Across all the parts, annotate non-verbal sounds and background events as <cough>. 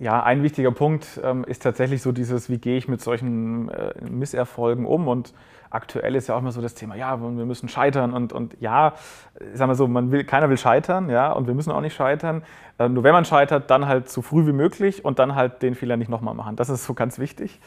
ja, ein wichtiger Punkt ähm, ist tatsächlich so dieses, wie gehe ich mit solchen äh, Misserfolgen um und aktuell ist ja auch immer so das Thema, ja, wir müssen scheitern und, und ja, sagen wir so, man will, keiner will scheitern, ja, und wir müssen auch nicht scheitern. Äh, nur wenn man scheitert, dann halt so früh wie möglich und dann halt den Fehler nicht nochmal machen. Das ist so ganz wichtig.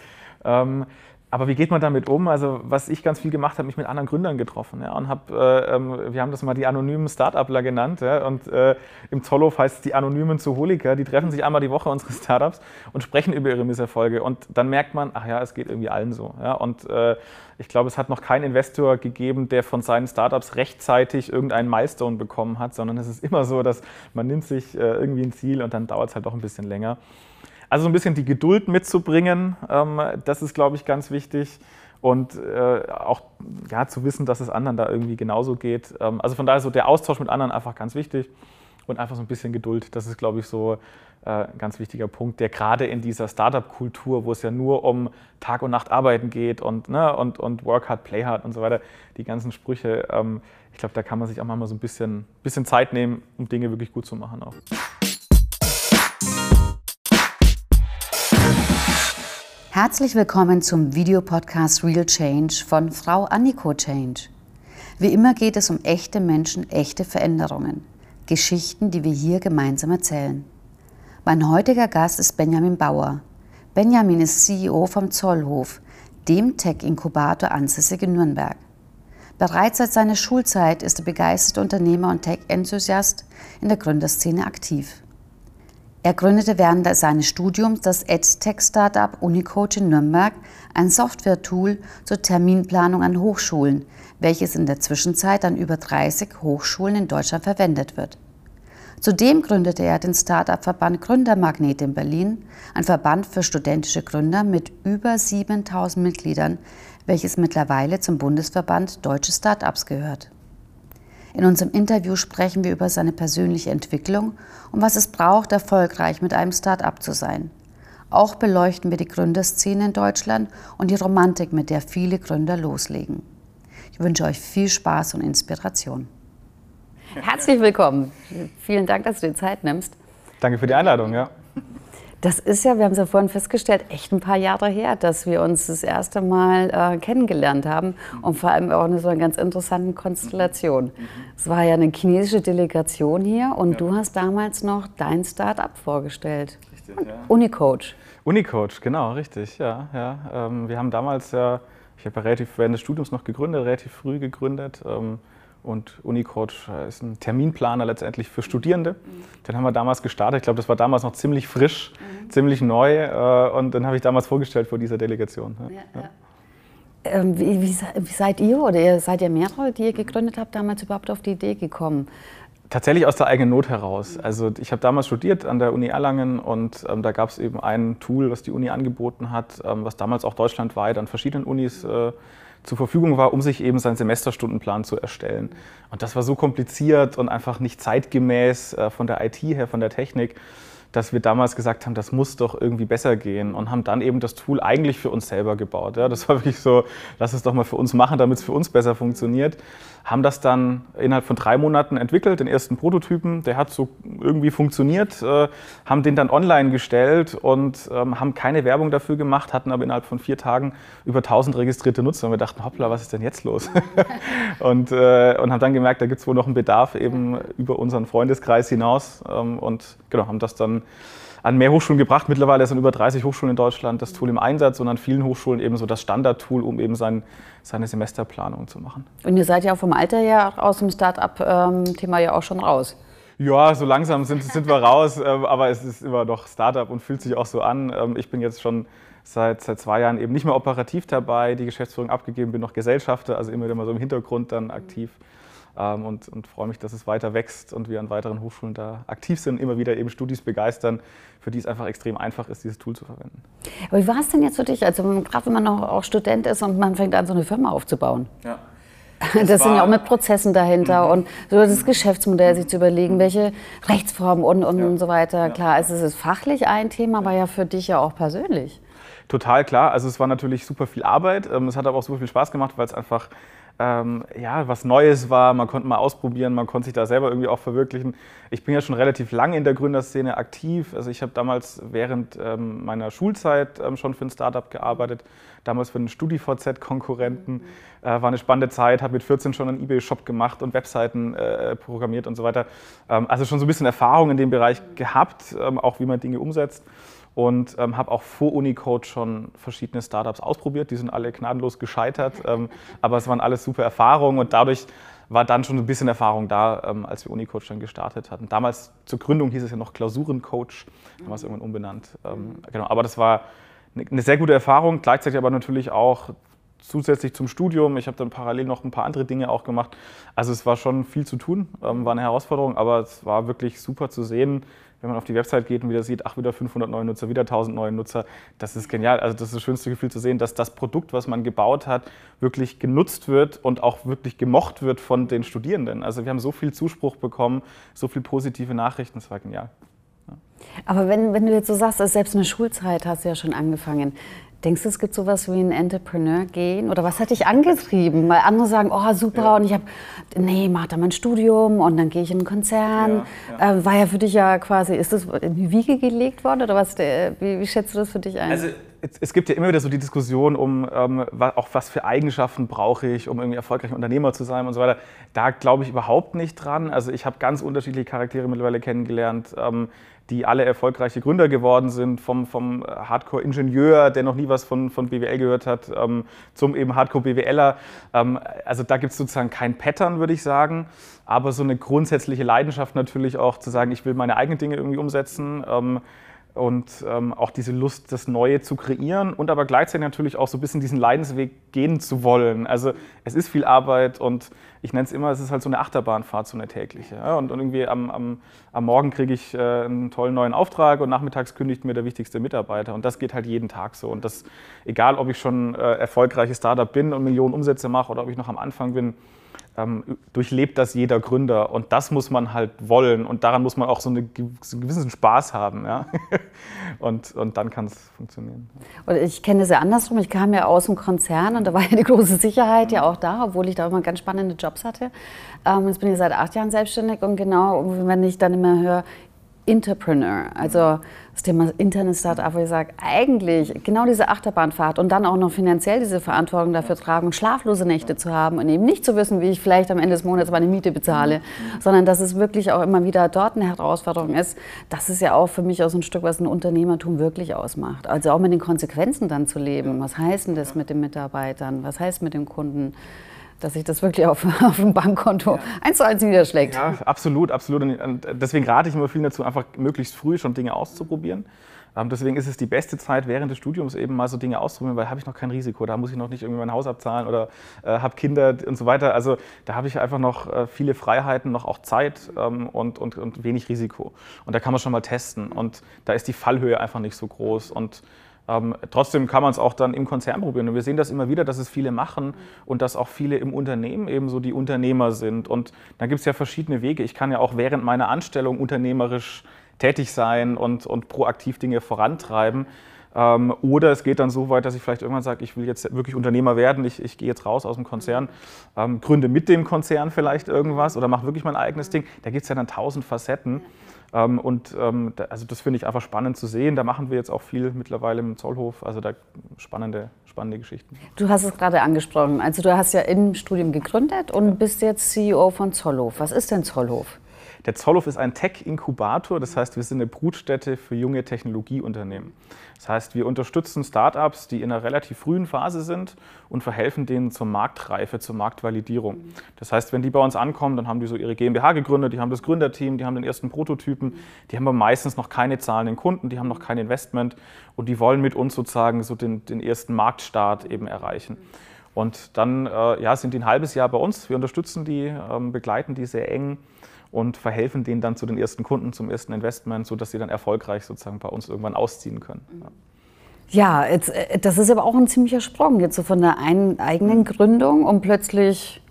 Ähm, aber wie geht man damit um? Also was ich ganz viel gemacht habe, mich mit anderen Gründern getroffen. Ja, und hab, äh, ähm, wir haben das mal die anonymen Startupler genannt. Ja, und äh, im Zollhof heißt es die anonymen Zoholiker. Die treffen sich einmal die Woche, unsere Startups, und sprechen über ihre Misserfolge. Und dann merkt man, ach ja, es geht irgendwie allen so. Ja, und äh, ich glaube, es hat noch keinen Investor gegeben, der von seinen Startups rechtzeitig irgendeinen Milestone bekommen hat, sondern es ist immer so, dass man nimmt sich äh, irgendwie ein Ziel und dann dauert es halt doch ein bisschen länger. Also so ein bisschen die Geduld mitzubringen, ähm, das ist, glaube ich, ganz wichtig. Und äh, auch ja, zu wissen, dass es anderen da irgendwie genauso geht. Ähm, also von daher so der Austausch mit anderen einfach ganz wichtig. Und einfach so ein bisschen Geduld. Das ist, glaube ich, so äh, ein ganz wichtiger Punkt, der gerade in dieser Startup-Kultur, wo es ja nur um Tag und Nacht arbeiten geht und, ne, und, und Work hard, Play hard und so weiter, die ganzen Sprüche, ähm, ich glaube, da kann man sich auch mal so ein bisschen, bisschen Zeit nehmen, um Dinge wirklich gut zu machen auch. Herzlich willkommen zum Videopodcast Real Change von Frau Anniko Change. Wie immer geht es um echte Menschen, echte Veränderungen. Geschichten, die wir hier gemeinsam erzählen. Mein heutiger Gast ist Benjamin Bauer. Benjamin ist CEO vom Zollhof, dem Tech-Inkubator ansässig in Nürnberg. Bereits seit seiner Schulzeit ist er begeisterte Unternehmer und Tech-Enthusiast in der Gründerszene aktiv. Er gründete während seines Studiums das EdTech-Startup Unicoach in Nürnberg, ein Software-Tool zur Terminplanung an Hochschulen, welches in der Zwischenzeit an über 30 Hochschulen in Deutschland verwendet wird. Zudem gründete er den Startup-Verband Gründermagnet in Berlin, ein Verband für studentische Gründer mit über 7000 Mitgliedern, welches mittlerweile zum Bundesverband Deutsche Startups gehört. In unserem Interview sprechen wir über seine persönliche Entwicklung und was es braucht, erfolgreich mit einem Start-up zu sein. Auch beleuchten wir die Gründerszene in Deutschland und die Romantik, mit der viele Gründer loslegen. Ich wünsche euch viel Spaß und Inspiration. Herzlich willkommen. Vielen Dank, dass du dir Zeit nimmst. Danke für die Einladung, ja. Das ist ja, wir haben es ja vorhin festgestellt, echt ein paar Jahre her, dass wir uns das erste Mal äh, kennengelernt haben und vor allem auch in so einer ganz interessanten Konstellation. Es war ja eine chinesische Delegation hier und ja. du hast damals noch dein Start-up vorgestellt. Richtig, ja. Unicoach. Unicoach, genau, richtig, ja. ja. Ähm, wir haben damals ja, ich habe ja relativ während des Studiums noch gegründet, relativ früh gegründet. Ähm, und Unicoach ist ein Terminplaner letztendlich für Studierende. Mhm. Den haben wir damals gestartet. Ich glaube, das war damals noch ziemlich frisch, mhm. ziemlich neu. Äh, und dann habe ich damals vorgestellt vor dieser Delegation. Ja, ja. Ähm, wie, wie, wie, seid ihr oder seid ihr mehrere, die ihr gegründet habt, damals überhaupt auf die Idee gekommen? Tatsächlich aus der eigenen Not heraus. Also ich habe damals studiert an der Uni Erlangen und ähm, da gab es eben ein Tool, was die Uni angeboten hat, ähm, was damals auch deutschlandweit an verschiedenen Unis äh, zur Verfügung war, um sich eben seinen Semesterstundenplan zu erstellen. Und das war so kompliziert und einfach nicht zeitgemäß äh, von der IT her, von der Technik, dass wir damals gesagt haben, das muss doch irgendwie besser gehen und haben dann eben das Tool eigentlich für uns selber gebaut. Ja, das war wirklich so, lass es doch mal für uns machen, damit es für uns besser funktioniert. Haben das dann innerhalb von drei Monaten entwickelt, den ersten Prototypen, der hat so irgendwie funktioniert, äh, haben den dann online gestellt und ähm, haben keine Werbung dafür gemacht, hatten aber innerhalb von vier Tagen über 1000 registrierte Nutzer und wir dachten, hoppla, was ist denn jetzt los? <laughs> und, äh, und haben dann gemerkt, da gibt es wohl noch einen Bedarf eben über unseren Freundeskreis hinaus ähm, und genau, haben das dann an mehr Hochschulen gebracht. Mittlerweile sind über 30 Hochschulen in Deutschland das Tool im Einsatz und an vielen Hochschulen eben so das Standardtool, um eben sein, seine Semesterplanung zu machen. Und ihr seid ja vom Alter her aus dem Start-up-Thema ja auch schon raus. Ja, so langsam sind, sind wir raus, ähm, aber es ist immer noch Startup und fühlt sich auch so an. Ähm, ich bin jetzt schon seit, seit zwei Jahren eben nicht mehr operativ dabei, die Geschäftsführung abgegeben, bin noch Gesellschafter, also immer wieder mal so im Hintergrund dann aktiv ähm, und, und freue mich, dass es weiter wächst und wir an weiteren Hochschulen da aktiv sind, immer wieder eben Studis begeistern, für die es einfach extrem einfach ist, dieses Tool zu verwenden. Aber wie war es denn jetzt für dich, also gerade wenn man noch auch Student ist und man fängt an, so eine Firma aufzubauen? Ja. <laughs> Das, das sind ja auch mit Prozessen dahinter mhm. und so das Geschäftsmodell sich zu überlegen, welche Rechtsformen und, und, ja. und so weiter. Klar, es ist fachlich ein Thema, aber ja für dich ja auch persönlich. Total klar. Also es war natürlich super viel Arbeit. Ähm, es hat aber auch super viel Spaß gemacht, weil es einfach ähm, ja, was Neues war, man konnte mal ausprobieren, man konnte sich da selber irgendwie auch verwirklichen. Ich bin ja schon relativ lange in der Gründerszene aktiv. Also ich habe damals während ähm, meiner Schulzeit ähm, schon für ein Startup gearbeitet, damals für einen StudiVZ-Konkurrenten. Äh, war eine spannende Zeit, habe mit 14 schon einen Ebay-Shop gemacht und Webseiten äh, programmiert und so weiter. Ähm, also schon so ein bisschen Erfahrung in dem Bereich gehabt, ähm, auch wie man Dinge umsetzt und ähm, habe auch vor Unicode schon verschiedene Startups ausprobiert. Die sind alle gnadenlos gescheitert, <laughs> ähm, aber es waren alles super Erfahrungen und dadurch war dann schon ein bisschen Erfahrung da, ähm, als wir Unicode schon gestartet hatten. Damals zur Gründung hieß es ja noch Klausurencoach, haben wir es irgendwann umbenannt. Ähm, genau, aber das war eine, eine sehr gute Erfahrung, gleichzeitig aber natürlich auch zusätzlich zum Studium. Ich habe dann parallel noch ein paar andere Dinge auch gemacht. Also es war schon viel zu tun, ähm, war eine Herausforderung, aber es war wirklich super zu sehen, wenn man auf die Website geht und wieder sieht, ach, wieder 500 neue Nutzer, wieder 1000 neue Nutzer. Das ist genial. Also das ist das schönste Gefühl zu sehen, dass das Produkt, was man gebaut hat, wirklich genutzt wird und auch wirklich gemocht wird von den Studierenden. Also wir haben so viel Zuspruch bekommen, so viele positive Nachrichten, das war genial. Aber wenn, wenn du jetzt so sagst, also selbst in der Schulzeit hast du ja schon angefangen, Denkst du, es gibt sowas wie ein Entrepreneur-Gehen? Oder was hat dich angetrieben? Weil andere sagen, oh super, ja. und ich habe, nee, mach da mein Studium und dann gehe ich in einen Konzern. Ja, ja. Äh, war ja für dich ja quasi, ist das in die Wiege gelegt worden oder was, wie, wie schätzt du das für dich ein? Also es gibt ja immer wieder so die Diskussion um, ähm, auch was für Eigenschaften brauche ich, um irgendwie erfolgreicher Unternehmer zu sein und so weiter. Da glaube ich überhaupt nicht dran. Also ich habe ganz unterschiedliche Charaktere mittlerweile kennengelernt. Ähm, die alle erfolgreiche Gründer geworden sind, vom, vom Hardcore-Ingenieur, der noch nie was von, von BWL gehört hat, ähm, zum eben Hardcore-BWLer. Ähm, also da gibt es sozusagen kein Pattern, würde ich sagen, aber so eine grundsätzliche Leidenschaft natürlich auch zu sagen, ich will meine eigenen Dinge irgendwie umsetzen. Ähm, und ähm, auch diese Lust, das Neue zu kreieren und aber gleichzeitig natürlich auch so ein bisschen diesen Leidensweg gehen zu wollen. Also es ist viel Arbeit und ich nenne es immer, es ist halt so eine Achterbahnfahrt, so eine tägliche. Ja? Und, und, irgendwie am, am, am Morgen kriege ich äh, einen tollen neuen Auftrag und nachmittags kündigt mir der wichtigste Mitarbeiter und das geht halt jeden Tag so. Und das, egal ob ich schon äh, erfolgreiches Startup bin und Millionen Umsätze mache oder ob ich noch am Anfang bin, durchlebt das jeder Gründer. Und das muss man halt wollen. Und daran muss man auch so, eine, so einen gewissen Spaß haben. Ja? <laughs> und, und dann kann es funktionieren. Und ich kenne das ja andersrum. Ich kam ja aus dem Konzern und da war ja die große Sicherheit ja auch da, obwohl ich da immer ganz spannende Jobs hatte. Ähm, jetzt bin ich seit acht Jahren selbstständig und genau, wenn ich dann immer höre, Entrepreneur, also das Thema Internet-Startup, wo ich sage, eigentlich genau diese Achterbahnfahrt und dann auch noch finanziell diese Verantwortung dafür tragen schlaflose Nächte zu haben und eben nicht zu wissen, wie ich vielleicht am Ende des Monats meine Miete bezahle, sondern dass es wirklich auch immer wieder dort eine Herausforderung ist, das ist ja auch für mich auch so ein Stück, was ein Unternehmertum wirklich ausmacht. Also auch mit den Konsequenzen dann zu leben. Was heißt denn das mit den Mitarbeitern? Was heißt mit dem Kunden? Dass sich das wirklich auf, <laughs> auf dem Bankkonto ja. eins zu eins niederschlägt. Ja, absolut, absolut. Und deswegen rate ich immer vielen dazu, einfach möglichst früh schon Dinge auszuprobieren. Ähm, deswegen ist es die beste Zeit während des Studiums eben mal so Dinge auszuprobieren, weil habe ich noch kein Risiko. Da muss ich noch nicht irgendwie mein Haus abzahlen oder äh, habe Kinder und so weiter. Also da habe ich einfach noch äh, viele Freiheiten, noch auch Zeit ähm, und, und, und wenig Risiko. Und da kann man schon mal testen. Und da ist die Fallhöhe einfach nicht so groß. Und ähm, trotzdem kann man es auch dann im Konzern probieren. Und wir sehen das immer wieder, dass es viele machen und dass auch viele im Unternehmen eben so die Unternehmer sind. Und da gibt es ja verschiedene Wege. Ich kann ja auch während meiner Anstellung unternehmerisch tätig sein und, und proaktiv Dinge vorantreiben. Ähm, oder es geht dann so weit, dass ich vielleicht irgendwann sage, ich will jetzt wirklich Unternehmer werden, ich, ich gehe jetzt raus aus dem Konzern, ähm, gründe mit dem Konzern vielleicht irgendwas oder mache wirklich mein eigenes Ding. Da gibt es ja dann tausend Facetten. Ähm, und ähm, also das finde ich einfach spannend zu sehen. Da machen wir jetzt auch viel mittlerweile im Zollhof. Also da spannende, spannende Geschichten. Du hast es gerade angesprochen. Also du hast ja im Studium gegründet und bist jetzt CEO von Zollhof. Was ist denn Zollhof? Der Zollhof ist ein Tech-Inkubator, das heißt, wir sind eine Brutstätte für junge Technologieunternehmen. Das heißt, wir unterstützen Startups, die in einer relativ frühen Phase sind und verhelfen denen zur Marktreife, zur Marktvalidierung. Das heißt, wenn die bei uns ankommen, dann haben die so ihre GmbH gegründet, die haben das Gründerteam, die haben den ersten Prototypen, die haben aber meistens noch keine zahlenden Kunden, die haben noch kein Investment und die wollen mit uns sozusagen so den, den ersten Marktstart eben erreichen. Und dann äh, ja, sind die ein halbes Jahr bei uns. Wir unterstützen die, ähm, begleiten die sehr eng und verhelfen denen dann zu den ersten Kunden, zum ersten Investment, sodass sie dann erfolgreich sozusagen bei uns irgendwann ausziehen können. Ja, jetzt, äh, das ist aber auch ein ziemlicher Sprung, jetzt so von der einen eigenen Gründung, um plötzlich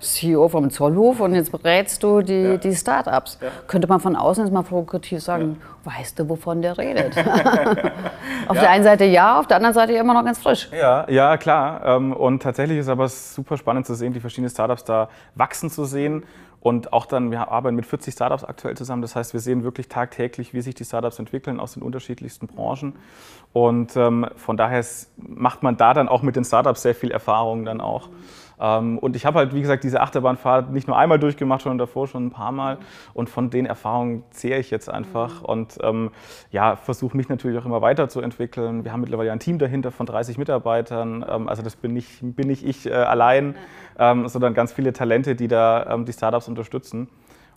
CEO vom Zollhof und jetzt berätst du die, ja. die Startups. Ja. Könnte man von außen jetzt mal provokativ sagen, ja. weißt du, wovon der redet? <laughs> auf der einen Seite ja, auf der anderen Seite immer noch ganz frisch. Ja, ja klar. Ähm, und tatsächlich ist aber super spannend zu sehen, die verschiedenen Startups da wachsen zu sehen. Und auch dann, wir arbeiten mit 40 Startups aktuell zusammen. Das heißt, wir sehen wirklich tagtäglich, wie sich die Startups entwickeln aus den unterschiedlichsten Branchen. Und ähm, von daher macht man da dann auch mit den Startups sehr viel Erfahrung dann auch. Ähm, und ich habe halt, wie gesagt, diese Achterbahnfahrt nicht nur einmal durchgemacht, sondern davor schon ein paar Mal. Und von den Erfahrungen zehre ich jetzt einfach mhm. und ähm, ja, versuche mich natürlich auch immer weiterzuentwickeln. Wir haben mittlerweile ein Team dahinter von 30 Mitarbeitern. Ähm, also das bin nicht, bin nicht ich äh, allein, ähm, sondern ganz viele Talente, die da ähm, die Startups unterstützen.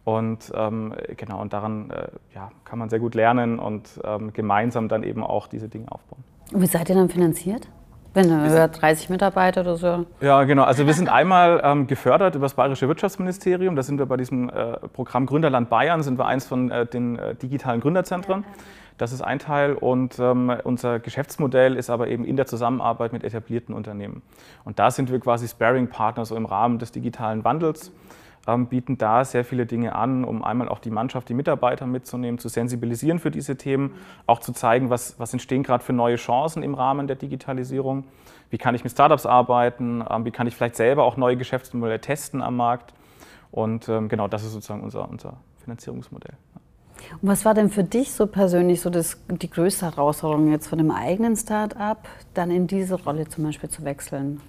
Und ähm, genau, und daran äh, ja, kann man sehr gut lernen und gemeinsam dann eben auch diese Dinge aufbauen. Und wie seid ihr dann finanziert? Wenn du über 30 Mitarbeiter oder so. Ja, genau. Also wir sind einmal ähm, gefördert über das Bayerische Wirtschaftsministerium. Da sind wir bei diesem äh, Programm Gründerland Bayern, sind wir eins von äh, den äh, digitalen Gründerzentren. Das ist ein Teil und ähm, unser Geschäftsmodell ist aber eben in der Zusammenarbeit mit etablierten Unternehmen. Und da sind wir quasi Sparing-Partner so im Rahmen des digitalen Wandels ähm, bieten da sehr viele Dinge an, um einmal auch die Mannschaft, die Mitarbeiter mitzunehmen, zu sensibilisieren für diese Themen, auch zu zeigen, was, was entstehen gerade für neue Chancen im Rahmen der Digitalisierung. Wie kann ich mit Startups arbeiten? Ähm, wie kann ich vielleicht selber auch neue Geschäftsmodelle testen am Markt? Und ähm, genau, das ist sozusagen unser, unser Finanzierungsmodell. Und was war denn für dich so persönlich so das, die größte Herausforderung jetzt von dem eigenen Start-up, dann in diese Rolle zum Beispiel zu wechseln?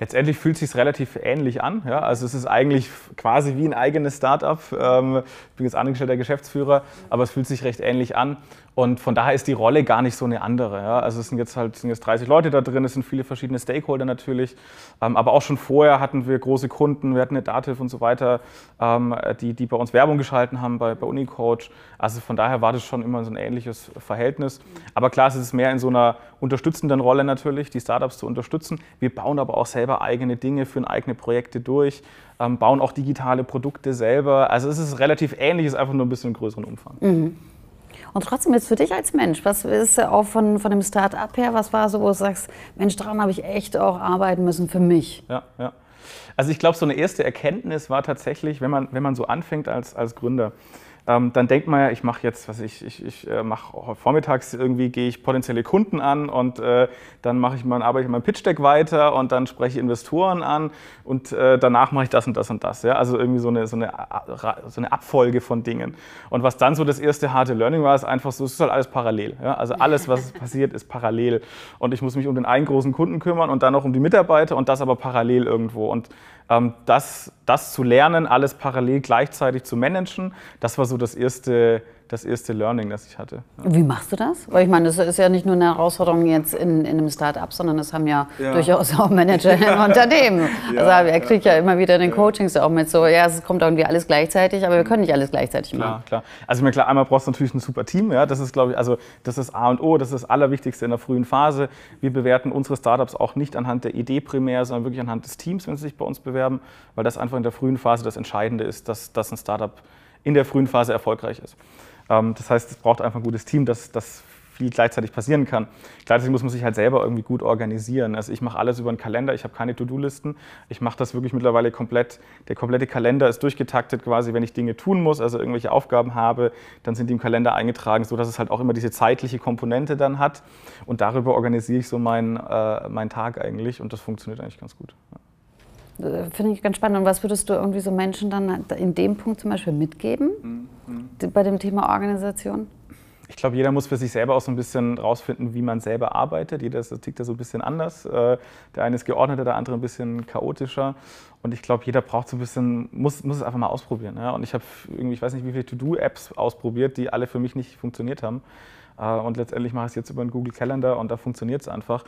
Letztendlich fühlt es sich relativ ähnlich an. Ja? Also es ist eigentlich quasi wie ein eigenes Startup. Ähm, ich bin jetzt angestellter Geschäftsführer, aber es fühlt sich recht ähnlich an. Und von daher ist die Rolle gar nicht so eine andere. Ja? Also es sind jetzt halt sind jetzt 30 Leute da drin, es sind viele verschiedene Stakeholder natürlich. Ähm, aber auch schon vorher hatten wir große Kunden, wir hatten eine Dativ und so weiter, ähm, die, die bei uns Werbung geschalten haben bei, bei Unicoach. Also von daher war das schon immer so ein ähnliches Verhältnis. Aber klar, es ist mehr in so einer unterstützenden Rolle natürlich, die Startups zu unterstützen. Wir bauen aber auch selber eigene Dinge, führen eigene Projekte durch, ähm, bauen auch digitale Produkte selber. Also es ist relativ ähnlich, ist einfach nur ein bisschen größeren Umfang. Mhm. Und trotzdem jetzt für dich als Mensch, was ist auch von, von dem Start-up her, was war so, wo du sagst, Mensch, daran habe ich echt auch arbeiten müssen für mich? Ja, ja. Also ich glaube, so eine erste Erkenntnis war tatsächlich, wenn man, wenn man so anfängt als, als Gründer, ähm, dann denkt man ja, ich mache jetzt, was ich, ich, ich äh, mache vormittags irgendwie, gehe ich potenzielle Kunden an und äh, dann mache ich mal, arbeite ich mein Pitch Deck weiter und dann spreche ich Investoren an und äh, danach mache ich das und das und das. Ja? Also irgendwie so eine, so, eine, so eine Abfolge von Dingen. Und was dann so das erste harte Learning war, ist einfach so, es ist halt alles parallel. Ja? Also alles, <laughs> was passiert, ist parallel. Und ich muss mich um den einen großen Kunden kümmern und dann noch um die Mitarbeiter und das aber parallel irgendwo. Und ähm, das, das zu lernen, alles parallel gleichzeitig zu managen, das war so das erste, das erste Learning, das ich hatte. Ja. Wie machst du das? Weil ich meine, das ist ja nicht nur eine Herausforderung jetzt in, in einem Start-up, sondern das haben ja, ja. durchaus auch Manager <laughs> in Unternehmen. Ja, also er kriegt ja, immer wieder in den Coachings auch mit so, ja, es kommt irgendwie alles gleichzeitig, aber wir können nicht alles gleichzeitig klar, machen. Klar, Also mir klar, einmal brauchst du natürlich ein super Team, ja, das ist glaube ich, also das ist A und O, das ist das Allerwichtigste in der frühen Phase. Wir bewerten unsere Startups auch nicht anhand der Idee primär, sondern wirklich anhand des Teams, wenn sie sich bei uns bewerben, weil das einfach in der frühen Phase das Entscheidende ist, dass, dass ein Startup in der frühen Phase erfolgreich ist. Ähm, das heißt, es braucht einfach ein gutes Team, das, das viel gleichzeitig passieren kann. Gleichzeitig muss man sich halt selber irgendwie gut organisieren. Also ich mache alles über einen Kalender, ich habe keine To-Do-Listen. Ich mache das wirklich mittlerweile komplett. Der komplette Kalender ist durchgetaktet quasi, wenn ich Dinge tun muss, also irgendwelche Aufgaben habe, dann sind die im Kalender eingetragen, sodass es halt auch immer diese zeitliche Komponente dann hat. Und darüber organisiere ich so meinen, äh, meinen Tag eigentlich und das funktioniert eigentlich ganz gut. Ja. Finde ich ganz spannend. Und was würdest du irgendwie so Menschen dann in dem Punkt zum Beispiel mitgeben mhm. bei dem Thema Organisation? Ich glaube, jeder muss für sich selber auch so ein bisschen rausfinden, wie man selber arbeitet. Jeder tickt da so ein bisschen anders. Äh, der eine ist geordneter, der andere ein bisschen chaotischer. Und ich glaube, jeder braucht so ein bisschen, muss, muss es einfach mal ausprobieren. Und ich habe irgendwie, ich weiß nicht, wie viele To-Do-Apps ausprobiert, die alle für mich nicht funktioniert haben. Äh, und letztendlich mache ich es jetzt über einen Google Calendar und da funktioniert es einfach.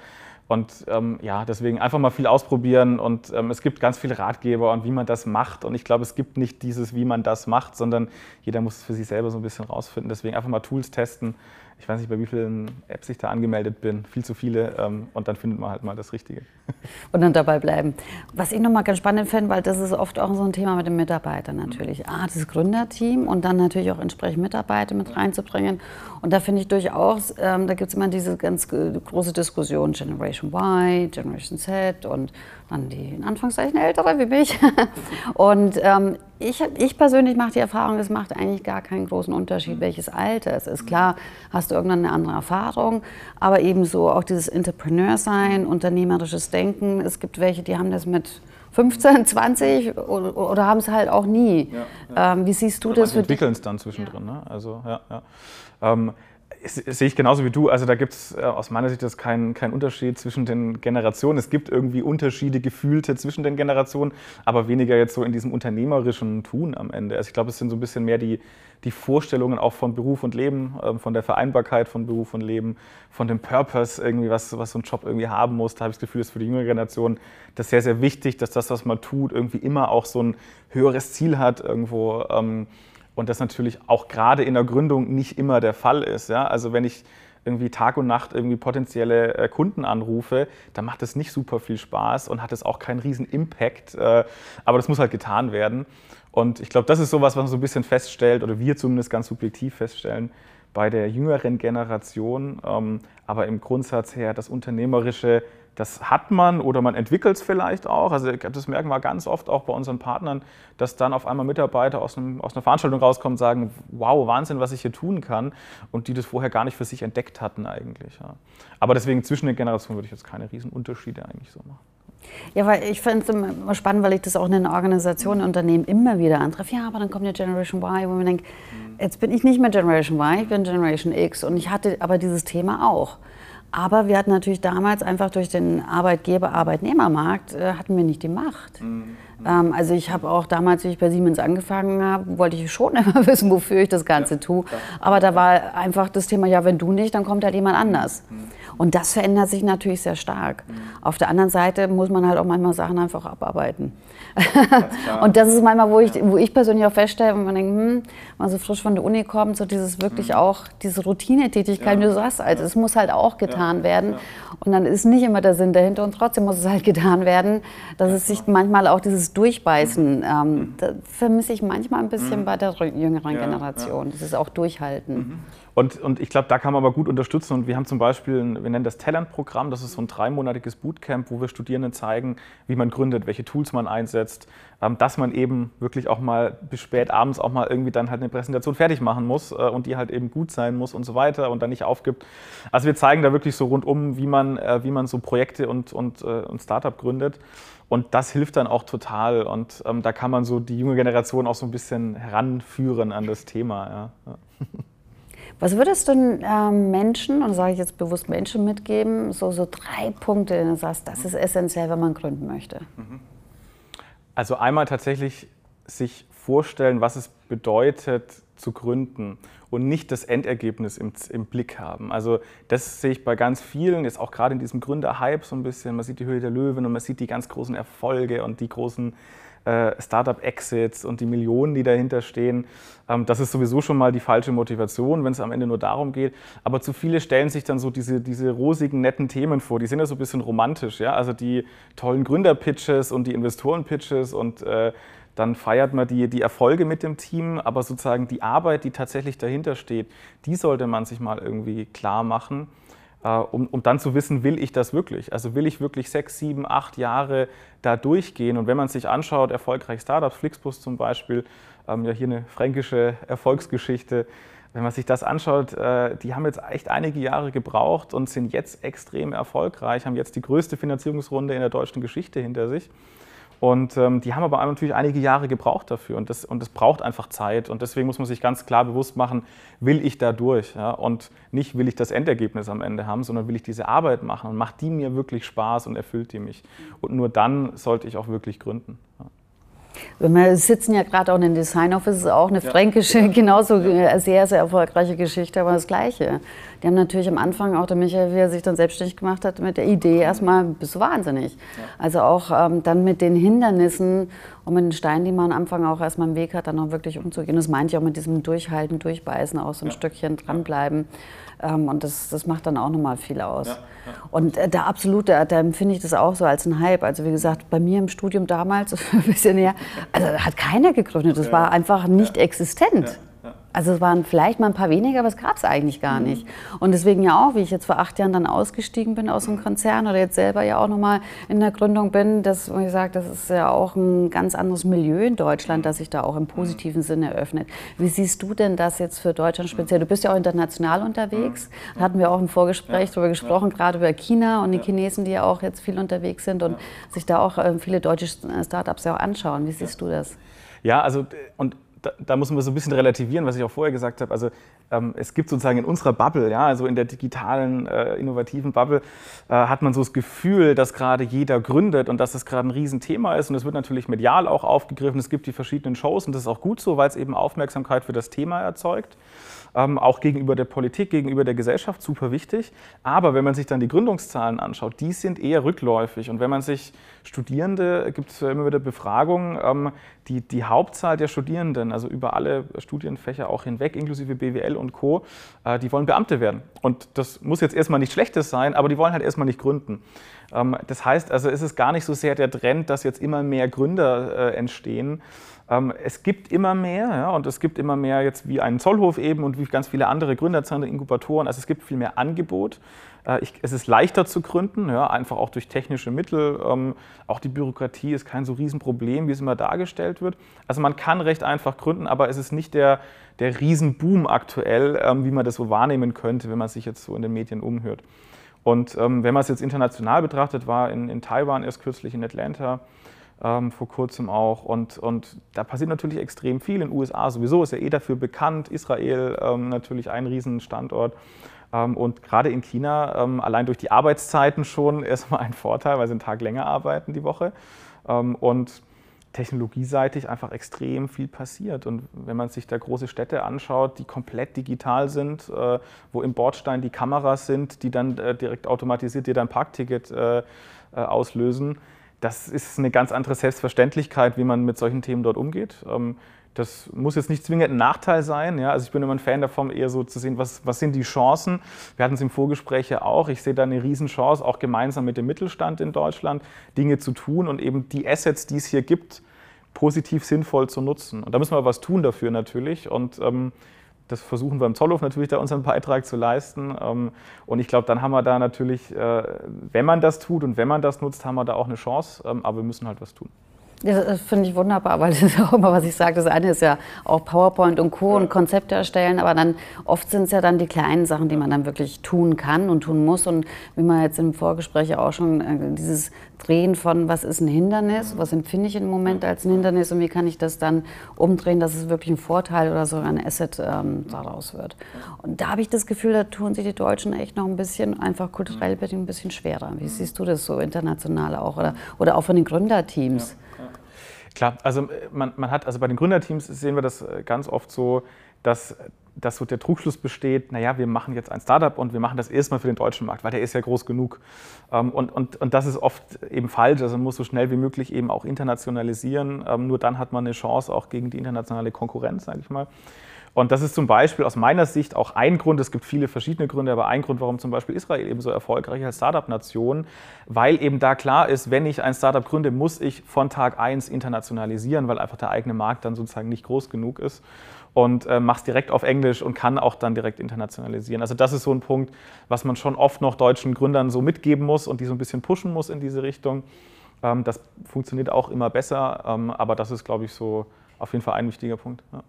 Und ähm, ja, deswegen einfach mal viel ausprobieren und ähm, es gibt ganz viele Ratgeber und wie man das macht. Und ich glaube, es gibt nicht dieses, wie man das macht, sondern jeder muss es für sich selber so ein bisschen rausfinden. Deswegen einfach mal Tools testen. Ich weiß nicht, bei wie vielen Apps ich da angemeldet bin, viel zu viele ähm, und dann findet man halt mal das Richtige. <laughs> Und dann dabei bleiben. Was ich nochmal ganz spannend finde, weil das ist oft auch so ein Thema mit den Mitarbeitern natürlich. Ah, das Gründerteam und dann natürlich auch entsprechend Mitarbeiter mit reinzubringen. Und da finde ich durchaus, ähm, da gibt es immer diese ganz große Diskussion, Generation Y, Generation Z und dann die in Anführungszeichen Ältere wie mich. <laughs> und ähm, ich, ich persönlich mache die Erfahrung, es macht eigentlich gar keinen großen Unterschied, welches Alter es ist. Klar, hast du irgendwann eine andere Erfahrung, aber ebenso auch dieses Entrepreneur-Sein, unternehmerisches Denken. Es gibt welche, die haben das mit 15, 20 oder, oder haben es halt auch nie. Ja, ja. Ähm, wie siehst du oder das? Sie entwickeln es dann zwischendrin. Ja. Ne? Also, ja, ja. Ähm, sehe ich genauso wie du. Also da gibt es äh, aus meiner Sicht keinen kein Unterschied zwischen den Generationen. Es gibt irgendwie Unterschiede, gefühlte zwischen den Generationen, aber weniger jetzt so in diesem unternehmerischen Tun am Ende. Also ich glaube, es sind so ein bisschen mehr die, die Vorstellungen auch von Beruf und Leben, äh, von der Vereinbarkeit von Beruf und Leben, von dem Purpose irgendwie, was, was so ein Job irgendwie haben muss. Da habe ich das Gefühl, ist für die jüngere Generation das sehr, sehr wichtig, dass das, was man tut, irgendwie immer auch so ein höheres Ziel hat irgendwo. Ähm, und das natürlich auch gerade in der Gründung nicht immer der Fall ist. Ja? Also wenn ich irgendwie Tag und Nacht irgendwie potenzielle äh, Kunden anrufe, dann macht das nicht super viel Spaß und hat es auch keinen riesen Impact. Äh, aber das muss halt getan werden. Und ich glaube, das ist sowas, was man so ein bisschen feststellt, oder wir zumindest ganz subjektiv feststellen, bei der jüngeren Generation. Ähm, aber im Grundsatz her, das Unternehmerische das hat man oder man entwickelt es vielleicht auch. Also das merken wir ganz oft auch bei unseren Partnern, dass dann auf einmal Mitarbeiter aus, einem, aus einer Veranstaltung rauskommen und sagen, wow, Wahnsinn, was ich hier tun kann. Und die das vorher gar nicht für sich entdeckt hatten eigentlich. Ja. Aber deswegen zwischen den Generationen würde ich jetzt keine Riesenunterschiede eigentlich so machen. Ja, weil ich finde es immer spannend, weil ich das auch in den Organisationen, Unternehmen immer wieder antreffe. Ja, aber dann kommt ja Generation Y, wo man denkt, jetzt bin ich nicht mehr Generation Y, ich bin Generation X. Und ich hatte aber dieses Thema auch. Aber wir hatten natürlich damals einfach durch den Arbeitgeber-Arbeitnehmermarkt äh, hatten wir nicht die Macht. Mhm. Ähm, also ich habe auch damals, wie ich bei Siemens angefangen habe, wollte ich schon <laughs> immer wissen, wofür ich das Ganze ja, tue. Aber da war einfach das Thema, ja, wenn du nicht, dann kommt halt jemand anders. Mhm. Und das verändert sich natürlich sehr stark. Mhm. Auf der anderen Seite muss man halt auch manchmal Sachen einfach abarbeiten. Und das ist manchmal, wo ich, wo ich persönlich auch feststelle, wenn man denkt, hm, man so frisch von der Uni kommt, so dieses wirklich mhm. auch, diese Routinetätigkeit, ja. wie du sagst, also es muss halt auch getan ja. werden. Und dann ist nicht immer der Sinn dahinter und trotzdem muss es halt <laughs> getan werden, dass es sich manchmal auch dieses Durchbeißen, mhm. ähm, mhm. vermisse ich manchmal ein bisschen mhm. bei der jüngeren Generation, dieses auch Durchhalten. Und, und ich glaube, da kann man aber gut unterstützen. Und wir haben zum Beispiel, wir nennen das Talent-Programm, das ist so ein dreimonatiges Bootcamp, wo wir Studierenden zeigen, wie man gründet, welche Tools man einsetzt, ähm, dass man eben wirklich auch mal bis spät abends auch mal irgendwie dann halt eine Präsentation fertig machen muss äh, und die halt eben gut sein muss und so weiter und dann nicht aufgibt. Also wir zeigen da wirklich so rundum, wie man, äh, wie man so Projekte und, und, äh, und Startup gründet. Und das hilft dann auch total. Und ähm, da kann man so die junge Generation auch so ein bisschen heranführen an das Thema. Ja. <laughs> Was würdest du ähm, Menschen, und sage ich jetzt bewusst Menschen mitgeben, so, so drei Punkte, du sagst, das ist essentiell, wenn man gründen möchte? Mhm. Also einmal tatsächlich sich vorstellen, was es bedeutet zu gründen und nicht das Endergebnis im, im, Blick haben. Also das sehe ich bei ganz vielen, jetzt auch gerade in diesem Gründerhype so ein bisschen. Man sieht die Höhe der Löwen und man sieht die ganz großen Erfolge und die großen äh, Startup-Exits und die Millionen, die dahinter stehen. Ähm, das ist sowieso schon mal die falsche Motivation, wenn es am Ende nur darum geht. Aber zu viele stellen sich dann so diese, diese rosigen, netten Themen vor. Die sind ja so ein bisschen romantisch. Ja? Also die tollen Gründer-Pitches und die Investoren-Pitches und äh, dann feiert man die, die Erfolge mit dem Team, aber sozusagen die Arbeit, die tatsächlich dahinter steht, die sollte man sich mal irgendwie klar machen. Äh, um, um dann zu wissen, will ich das wirklich? Also will ich wirklich sechs, sieben, acht Jahre da durchgehen? Und wenn man sich anschaut, erfolgreich Startups, Flixbus zum Beispiel, ähm, ja hier eine fränkische Erfolgsgeschichte, wenn man sich das anschaut, äh, die haben jetzt echt einige Jahre gebraucht und sind jetzt extrem erfolgreich, haben jetzt die größte Finanzierungsrunde in der deutschen Geschichte hinter sich. Und ähm, die haben aber natürlich einige Jahre gebraucht dafür und das, und das braucht einfach Zeit. Und deswegen muss man sich ganz klar bewusst machen, will ich da durch? Ja? Und nicht will ich das Endergebnis am Ende haben, sondern will ich diese Arbeit machen und macht die mir wirklich Spaß und erfüllt die mich. Und nur dann sollte ich auch wirklich gründen. Ja. Wir sitzen ja gerade auch in den Design Office, ist auch eine ja. fränkische, genauso ja. sehr, sehr erfolgreiche Geschichte, aber das Gleiche. die haben natürlich am Anfang auch der Michael, wie er sich dann selbstständig gemacht hat, mit der Idee erstmal, bist du wahnsinnig. Ja. Also auch ähm, dann mit den Hindernissen und mit den Steinen, die man am Anfang auch erstmal im Weg hat, dann auch wirklich umzugehen. Das meinte ich auch mit diesem Durchhalten, Durchbeißen, auch so ein ja. Stückchen dranbleiben. Ähm, und das, das macht dann auch nochmal viel aus. Ja, ja. Und äh, da absolut, da, da empfinde ich das auch so als ein Hype. Also wie gesagt, bei mir im Studium damals, <laughs> ein bisschen näher, also hat keiner gegründet. Das war einfach nicht existent. Also es waren vielleicht mal ein paar weniger, aber es gab es eigentlich gar mhm. nicht. Und deswegen ja auch, wie ich jetzt vor acht Jahren dann ausgestiegen bin aus einem Konzern oder jetzt selber ja auch nochmal in der Gründung bin, das, wie gesagt, das ist ja auch ein ganz anderes Milieu in Deutschland, das sich da auch im positiven Sinne eröffnet. Wie siehst du denn das jetzt für Deutschland speziell? Du bist ja auch international unterwegs. Da hatten wir auch im Vorgespräch ja. darüber gesprochen, gerade über China und die Chinesen, die ja auch jetzt viel unterwegs sind und sich da auch äh, viele deutsche Startups ja auch anschauen. Wie siehst du das? Ja, also und da, da, muss man so ein bisschen relativieren, was ich auch vorher gesagt habe. Also ähm, es gibt sozusagen in unserer Bubble, ja, also in der digitalen, äh, innovativen Bubble, äh, hat man so das Gefühl, dass gerade jeder gründet und dass das gerade ein Riesenthema ist. Und es wird natürlich medial auch aufgegriffen. Es gibt die verschiedenen Shows und das ist auch gut so, weil es eben Aufmerksamkeit für das Thema erzeugt ähm, auch gegenüber der Politik, gegenüber der Gesellschaft super wichtig. Aber wenn man sich dann die Gründungszahlen anschaut, die sind eher rückläufig. Und wenn man sich Studierende, gibt es immer wieder Befragungen, ähm, die, die Hauptzahl der Studierenden, also über alle Studienfächer auch hinweg, inklusive BWL und Co., äh, die wollen Beamte werden. Und das muss jetzt erstmal nichts Schlechtes sein, aber die wollen halt erstmal nicht gründen. Ähm, das heißt also, ist es gar nicht so sehr der Trend, dass jetzt immer mehr Gründer äh, entstehen, es gibt immer mehr ja, und es gibt immer mehr jetzt wie einen Zollhof eben und wie ganz viele andere Gründerzentren, Inkubatoren. Also es gibt viel mehr Angebot. Äh, ich, es ist leichter zu gründen, ja, einfach auch durch technische Mittel. Ähm, auch die Bürokratie ist kein so Riesenproblem, wie es immer dargestellt wird. Also man kann recht einfach gründen, aber es ist nicht der, der Riesenboom aktuell, ähm, wie man das so wahrnehmen könnte, wenn man sich jetzt so in den Medien umhört. Und ähm, wenn man es jetzt international betrachtet, war in, in Taiwan erst kürzlich in Atlanta ähm, vor kurzem auch. Und, und da passiert natürlich extrem viel. In den USA sowieso ist ja eh dafür bekannt. Israel ähm, natürlich ein Riesenstandort. Ähm, und gerade in China, ähm, allein durch die Arbeitszeiten schon <laughs> erstmal ein Vorteil, weil sie einen Tag länger arbeiten die Woche. Ähm, und technologieseitig einfach extrem viel passiert. Und wenn man sich da große Städte anschaut, die komplett digital sind, äh, wo im Bordstein die Kameras sind, die dann äh, direkt automatisiert dir dein Parkticket äh, auslösen, das ist eine ganz andere Selbstverständlichkeit, wie man mit solchen Themen dort umgeht. Ähm, das muss jetzt nicht zwingend ein Nachteil sein. Ja? Also ich bin immer ein Fan davon, eher so zu sehen, was, was sind die Chancen. Wir hatten es im Vorgespräch ja auch. Ich sehe da eine Riesenchance, auch gemeinsam mit dem Mittelstand in Deutschland Dinge zu tun und eben die Assets, die es hier gibt, positiv sinnvoll zu nutzen. Und da müssen wir was tun dafür natürlich. Und ähm, das versuchen wir im Zollhof natürlich da unseren Beitrag zu leisten. Ähm, und ich glaube, dann haben wir da natürlich, äh, wenn man das tut und wenn man das nutzt, haben wir da auch eine Chance. Ähm, aber wir müssen halt was tun. Das finde ich wunderbar, weil das ist auch immer, was ich sage. Das eine ist ja auch PowerPoint und Co. Ja. und Konzepte erstellen, aber dann oft sind es ja dann die kleinen Sachen, die man dann wirklich tun kann und tun muss. Und wie man jetzt im Vorgespräch auch schon äh, dieses Drehen von, was ist ein Hindernis, was empfinde ich im Moment als ein Hindernis und wie kann ich das dann umdrehen, dass es wirklich ein Vorteil oder sogar ein Asset ähm, daraus wird. Und da habe ich das Gefühl, da tun sich die Deutschen echt noch ein bisschen, einfach kulturell bedingt ein bisschen schwerer. Wie siehst du das so international auch oder, oder auch von den Gründerteams? Ja. Klar, also äh, man, man hat, also bei den Gründerteams sehen wir das äh, ganz oft so, dass, dass so der Trugschluss besteht, naja, wir machen jetzt ein Startup und wir machen das erstmal für den deutschen Markt, weil der ist ja groß genug. Ähm, und, und, und das ist oft eben falsch. Also man muss so schnell wie möglich eben auch internationalisieren. Ähm, nur dann hat man eine Chance auch gegen die internationale Konkurrenz, sage ich mal. Und das ist zum Beispiel aus meiner Sicht auch ein Grund, es gibt viele verschiedene Gründe, aber ein Grund, warum zum Beispiel Israel eben so erfolgreich als Startup-Nation, weil eben da klar ist, wenn ich ein Startup gründe, muss ich von Tag 1 internationalisieren, weil einfach der eigene Markt dann sozusagen nicht groß genug ist und äh, es direkt auf Englisch und kann auch dann direkt internationalisieren. Also das ist so ein Punkt, was man schon oft noch deutschen Gründern so mitgeben muss und die so ein bisschen pushen muss in diese Richtung. Ähm, das funktioniert auch immer besser, ähm, aber das ist, glaube ich, so auf jeden Fall ein wichtiger Punkt. Ja.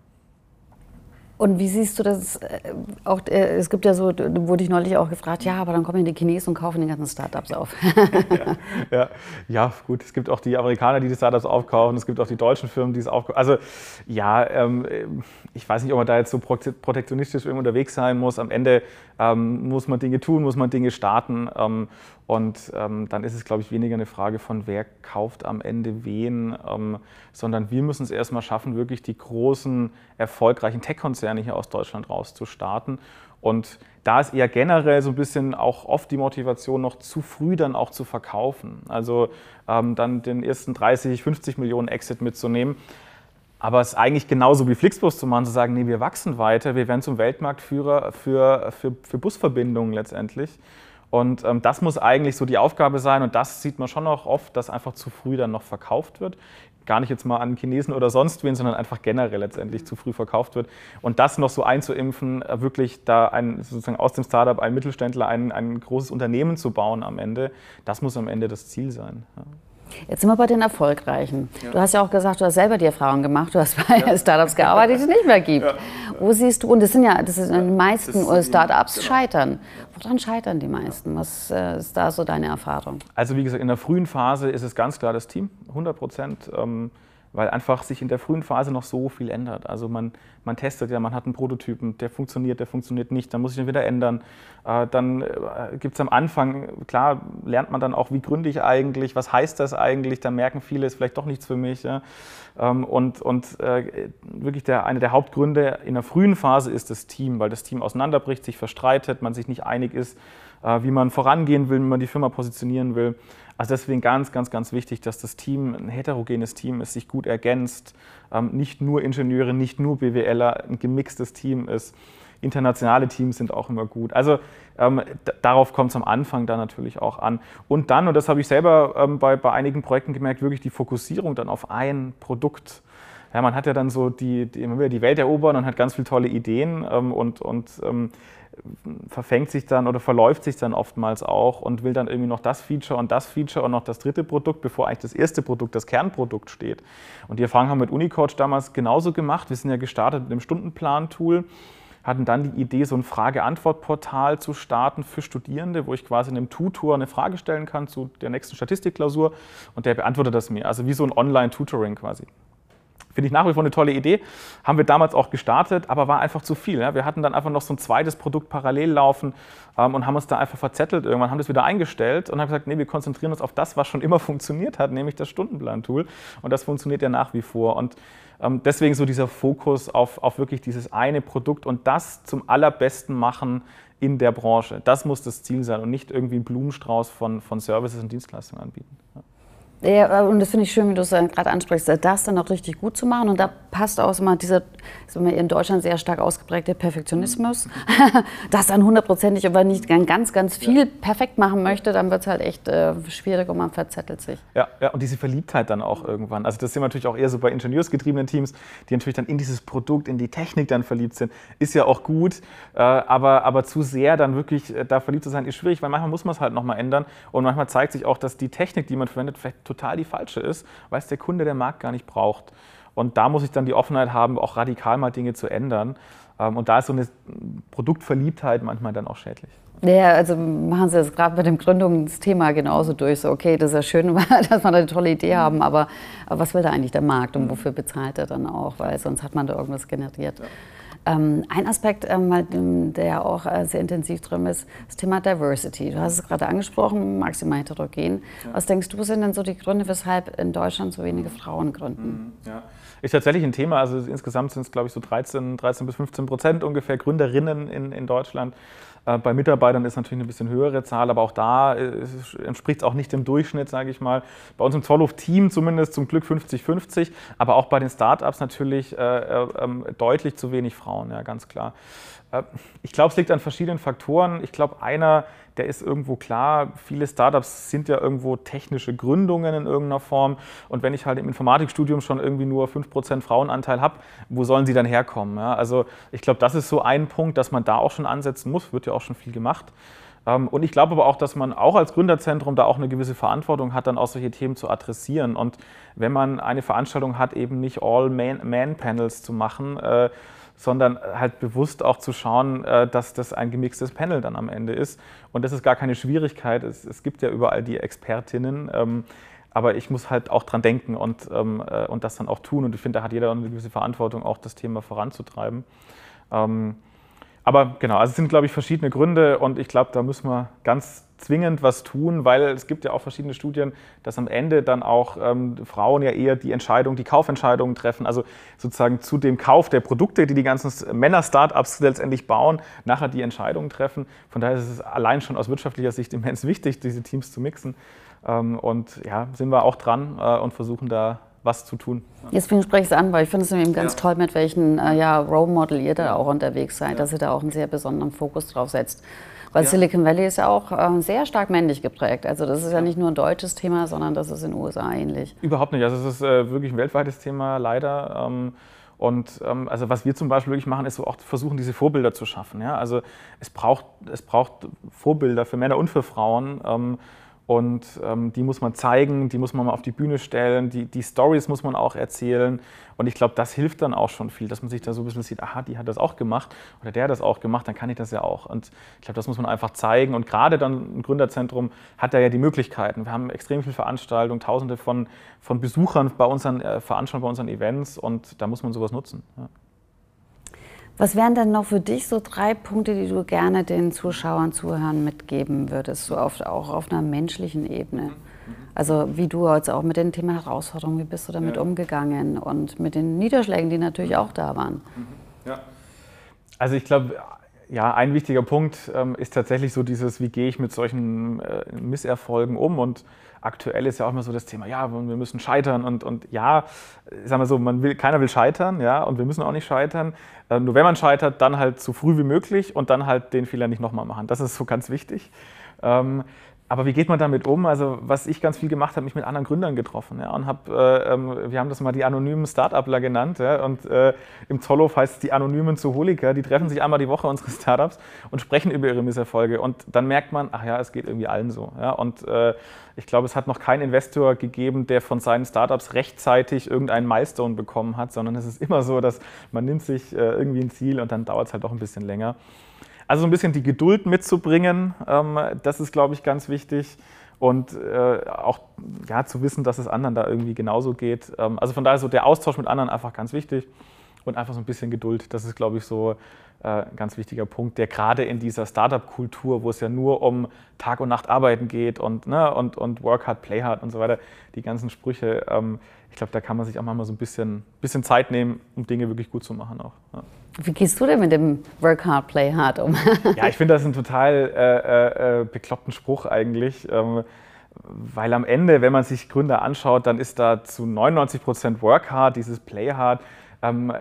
Und wie siehst du das? Äh, auch, äh, es gibt ja so, wurde ich neulich auch gefragt, ja, aber dann kommen die Chinesen und kaufen die ganzen Startups auf. ja, <laughs> ja, ja, gut. Es gibt auch die Amerikaner, die die Startups aufkaufen. Es gibt auch die deutschen Firmen, die es aufkaufen. Also ja, ähm, ich weiß nicht, ob man da jetzt so protektionistisch unterwegs sein muss. Am Ende ähm, muss man Dinge tun, muss man Dinge starten. Ähm, und ähm, dann ist es, glaube ich, weniger eine Frage von, wer kauft am Ende wen, ähm, sondern wir müssen es erstmal schaffen, wirklich die großen, erfolgreichen Tech-Konzerne hier aus Deutschland rauszustarten. Und da ist eher generell so ein bisschen auch oft die Motivation, noch zu früh dann auch zu verkaufen. Also ähm, dann den ersten 30, 50 Millionen Exit mitzunehmen. Aber es ist eigentlich genauso wie Flixbus zu machen, zu sagen, nee, wir wachsen weiter, wir werden zum Weltmarktführer für, für, für Busverbindungen letztendlich. Und ähm, das muss eigentlich so die Aufgabe sein und das sieht man schon auch oft, dass einfach zu früh dann noch verkauft wird. Gar nicht jetzt mal an Chinesen oder sonst wen, sondern einfach generell letztendlich zu früh verkauft wird. Und das noch so einzuimpfen, äh, wirklich da ein, sozusagen aus dem Startup ein Mittelständler, ein, ein großes Unternehmen zu bauen am Ende, das muss am Ende das Ziel sein. Ja. Jetzt sind wir bei den Erfolgreichen. Ja. Du hast ja auch gesagt, du hast selber die Erfahrung gemacht, du hast bei ja. <laughs> Startups gearbeitet, die es nicht mehr gibt. Ja. Wo siehst du, und das sind ja, das sind die meisten Startups genau. scheitern. Woran scheitern die meisten? Was äh, ist da so deine Erfahrung? Also wie gesagt, in der frühen Phase ist es ganz klar das Team, 100 Prozent. Ähm, weil einfach sich in der frühen Phase noch so viel ändert. Also man, man testet ja, man hat einen Prototypen, der funktioniert, der funktioniert nicht, dann muss ich ihn wieder ändern. Äh, dann äh, gibt es am Anfang, klar, lernt man dann auch, wie gründe ich eigentlich, was heißt das eigentlich, da merken viele, ist vielleicht doch nichts für mich. Ähm, und und äh, wirklich der, eine der Hauptgründe in der frühen Phase ist das Team, weil das Team auseinanderbricht, sich verstreitet, man sich nicht einig ist, wie man vorangehen will, wie man die Firma positionieren will. Also deswegen ganz, ganz, ganz wichtig, dass das Team ein heterogenes Team ist, sich gut ergänzt, ähm, nicht nur Ingenieure, nicht nur BWLer, ein gemixtes Team ist. Internationale Teams sind auch immer gut. Also ähm, darauf kommt es am Anfang dann natürlich auch an. Und dann, und das habe ich selber ähm, bei, bei einigen Projekten gemerkt, wirklich die Fokussierung dann auf ein Produkt. Ja, man hat ja dann so die, die, immer wieder die Welt erobern und hat ganz viele tolle Ideen ähm, und, und ähm, verfängt sich dann oder verläuft sich dann oftmals auch und will dann irgendwie noch das Feature und das Feature und noch das dritte Produkt, bevor eigentlich das erste Produkt, das Kernprodukt steht. Und die Erfahrung haben wir mit Unicoach damals genauso gemacht. Wir sind ja gestartet mit dem Stundenplan-Tool, hatten dann die Idee, so ein Frage-Antwort-Portal zu starten für Studierende, wo ich quasi in einem Tutor eine Frage stellen kann zu der nächsten Statistikklausur und der beantwortet das mir. Also wie so ein Online-Tutoring quasi. Finde ich nach wie vor eine tolle Idee. Haben wir damals auch gestartet, aber war einfach zu viel. Ja. Wir hatten dann einfach noch so ein zweites Produkt parallel laufen ähm, und haben uns da einfach verzettelt. Irgendwann haben das wieder eingestellt und haben gesagt, nee, wir konzentrieren uns auf das, was schon immer <laughs> funktioniert hat, nämlich das Stundenplan-Tool. Und das funktioniert ja nach wie vor. Und ähm, deswegen so dieser Fokus auf, auf wirklich dieses eine Produkt und das zum allerbesten machen in der Branche. Das muss das Ziel sein und nicht irgendwie einen Blumenstrauß von, von Services und Dienstleistungen anbieten. Ja. Ja, und das finde ich schön, wie du es gerade ansprichst, das dann auch richtig gut zu machen. Und da passt auch immer dieser, sagen wir, in Deutschland sehr stark ausgeprägte Perfektionismus. <laughs> Das dann hundertprozentig, aber nicht ganz, ganz viel ja. perfekt machen möchte, dann wird es halt echt äh, schwierig und man verzettelt sich. Ja, ja, und diese Verliebtheit dann auch irgendwann. Also das sind natürlich auch eher so bei ingenieursgetriebenen Teams, die natürlich dann in dieses Produkt, in die Technik dann verliebt sind. Ist ja auch gut, äh, aber, aber zu sehr dann wirklich äh, da verliebt zu sein, ist schwierig, weil manchmal muss man es halt nochmal ändern. Und manchmal zeigt sich auch, dass die Technik, die man verwendet, vielleicht total die falsche ist, weil es der Kunde, der Markt gar nicht braucht. Und da muss ich dann die Offenheit haben, auch radikal mal Dinge zu ändern. Ähm, und da ist so eine Produktverliebtheit manchmal dann auch schädlich. Ja, also machen Sie das gerade bei dem Gründungsthema genauso durch. So, okay, das ist ja schön, <laughs> dass wir da eine tolle Idee haben, aber, aber was will da eigentlich der Markt und wofür bezahlt er dann auch? Weil sonst hat man da irgendwas generiert. Ja. Ähm, ein Aspekt, ähm, der auch äh, sehr intensiv drin ist, das Thema Diversity. Du hast es gerade angesprochen, maximal heterogen. Ja. Was denkst du, sind denn so die Gründe, weshalb in Deutschland so wenige Frauen gründen? Mhm, ja. Ist tatsächlich ein Thema. Also insgesamt sind es, glaube ich, so 13, 13 bis 15 Prozent ungefähr Gründerinnen in, in Deutschland. Äh, bei Mitarbeitern ist natürlich eine bisschen höhere Zahl, aber auch da äh, entspricht es auch nicht dem Durchschnitt, sage ich mal. Bei uns im Zollhof-Team zumindest zum Glück 50-50, aber auch bei den Startups natürlich äh, äh, ähm, deutlich zu wenig Frauen, ja, ganz klar. Äh, ich glaube, es liegt an verschiedenen Faktoren. Ich glaube, einer, der ist irgendwo klar. Viele Startups sind ja irgendwo technische Gründungen in irgendeiner Form. Und wenn ich halt im Informatikstudium schon irgendwie nur 5% Frauenanteil habe, wo sollen sie dann herkommen? Ja, also ich glaube, das ist so ein Punkt, dass man da auch schon ansetzen muss. Wird ja auch schon viel gemacht. Ähm, und ich glaube aber auch, dass man auch als Gründerzentrum da auch eine gewisse Verantwortung hat, dann auch solche Themen zu adressieren. Und wenn man eine Veranstaltung hat, eben nicht All-Man-Panels zu machen, äh, sondern halt bewusst auch zu schauen, äh, dass das ein gemixtes Panel dann am Ende ist. Und das ist gar keine Schwierigkeit. Es, es gibt ja überall die Expertinnen. Ähm, aber ich muss halt auch dran denken und, ähm, äh, und das dann auch tun. Und ich finde, da hat jeder eine gewisse Verantwortung, auch das Thema voranzutreiben. Ähm, aber genau, also es sind, glaube ich, verschiedene Gründe und ich glaube, da müssen wir ganz zwingend was tun, weil es gibt ja auch verschiedene Studien, dass am Ende dann auch ähm, Frauen ja eher die Entscheidung, die Kaufentscheidungen treffen, also sozusagen zu dem Kauf der Produkte, die die ganzen Männer-Startups letztendlich bauen, nachher die Entscheidungen treffen. Von daher ist es allein schon aus wirtschaftlicher Sicht immens wichtig, diese Teams zu mixen. Ähm, und ja, sind wir auch dran äh, und versuchen da was zu tun. Deswegen spreche ich es an, weil ich finde es eben ganz ja. toll, mit welchen äh, ja, Role Model ihr da auch unterwegs seid, ja. dass ihr da auch einen sehr besonderen Fokus drauf setzt. Weil ja. Silicon Valley ist ja auch äh, sehr stark männlich geprägt. Also das ist ja nicht nur ein deutsches Thema, sondern das ist in den USA ähnlich. Überhaupt nicht. Also es ist äh, wirklich ein weltweites Thema, leider. Ähm, und ähm, also was wir zum Beispiel wirklich machen, ist so auch versuchen, diese Vorbilder zu schaffen. Ja? Also es braucht, es braucht Vorbilder für Männer und für Frauen. Ähm, und ähm, die muss man zeigen, die muss man mal auf die Bühne stellen, die, die Stories muss man auch erzählen. Und ich glaube, das hilft dann auch schon viel, dass man sich da so ein bisschen sieht, aha, die hat das auch gemacht oder der hat das auch gemacht, dann kann ich das ja auch. Und ich glaube, das muss man einfach zeigen. Und gerade dann ein Gründerzentrum hat da ja die Möglichkeiten. Wir haben extrem viele Veranstaltungen, tausende von, von Besuchern bei unseren äh, Veranstaltungen, bei unseren Events und da muss man sowas nutzen. Ja. Was wären denn noch für dich so drei Punkte, die du gerne den Zuschauern, Zuhörern mitgeben würdest, so auf, auch auf einer menschlichen Ebene? Also wie du jetzt auch mit dem Thema Herausforderungen, wie bist du damit ja. umgegangen und mit den Niederschlägen, die natürlich auch da waren? Ja. Also ich glaube, ja, ein wichtiger Punkt ähm, ist tatsächlich so dieses, wie gehe ich mit solchen äh, Misserfolgen um und aktuell ist ja auch immer so das Thema, ja, wir müssen scheitern und, und ja, sagen wir so, man will, keiner will scheitern, ja, und wir müssen auch nicht scheitern. Äh, nur wenn man scheitert, dann halt so früh wie möglich und dann halt den Fehler nicht nochmal machen. Das ist so ganz wichtig. Ähm, aber wie geht man damit um? Also was ich ganz viel gemacht habe, mich mit anderen Gründern getroffen ja, und habe, äh, ähm, wir haben das mal die anonymen Startupler genannt ja, und äh, im Zollhof heißt es die anonymen Zoholiker, die treffen sich einmal die Woche <laughs> unsere Startups und sprechen über ihre Misserfolge und dann merkt man, ach ja, es geht irgendwie allen so. Ja, und äh, ich glaube, es hat noch keinen Investor gegeben, der von seinen Startups rechtzeitig irgendeinen Milestone bekommen hat, sondern es ist immer so, dass man nimmt sich äh, irgendwie ein Ziel und dann dauert es halt doch ein bisschen länger. Also ein bisschen die Geduld mitzubringen, ähm, das ist, glaube ich, ganz wichtig. Und äh, auch ja, zu wissen, dass es anderen da irgendwie genauso geht. Ähm, also von daher so der Austausch mit anderen einfach ganz wichtig und einfach so ein bisschen Geduld. Das ist, glaube ich, so äh, ein ganz wichtiger Punkt, der gerade in dieser Startup-Kultur, wo es ja nur um Tag und Nacht arbeiten geht und, ne, und, und Work hard, Play hard und so weiter, die ganzen Sprüche, ähm, ich glaube, da kann man sich auch mal so ein bisschen, bisschen Zeit nehmen, um Dinge wirklich gut zu machen auch. Ja. Wie gehst du denn mit dem Work hard, play hard um? <laughs> ja, ich finde das einen total äh, äh, bekloppten Spruch eigentlich. Ähm, weil am Ende, wenn man sich Gründer anschaut, dann ist da zu 99 Prozent Work hard, dieses Play hard. Ähm,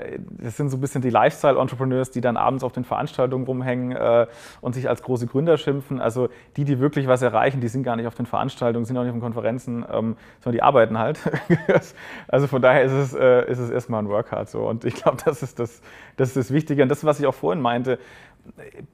das sind so ein bisschen die Lifestyle-Entrepreneurs, die dann abends auf den Veranstaltungen rumhängen äh, und sich als große Gründer schimpfen. Also die, die wirklich was erreichen, die sind gar nicht auf den Veranstaltungen, sind auch nicht auf den Konferenzen, ähm, sondern die arbeiten halt. <laughs> also von daher ist es, äh, ist es erstmal ein Workhard so. Und ich glaube, das ist das, das ist das Wichtige. Und das, was ich auch vorhin meinte,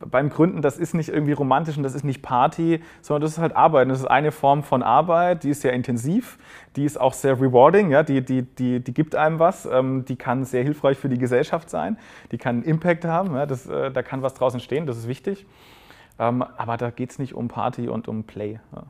beim Gründen, das ist nicht irgendwie romantisch und das ist nicht Party, sondern das ist halt Arbeit. Das ist eine Form von Arbeit, die ist sehr intensiv, die ist auch sehr rewarding, ja, die, die, die, die gibt einem was, ähm, die kann sehr hilfreich für die Gesellschaft sein, die kann einen Impact haben, ja, das, äh, da kann was draußen stehen, das ist wichtig. Ähm, aber da geht es nicht um Party und um Play. Ja.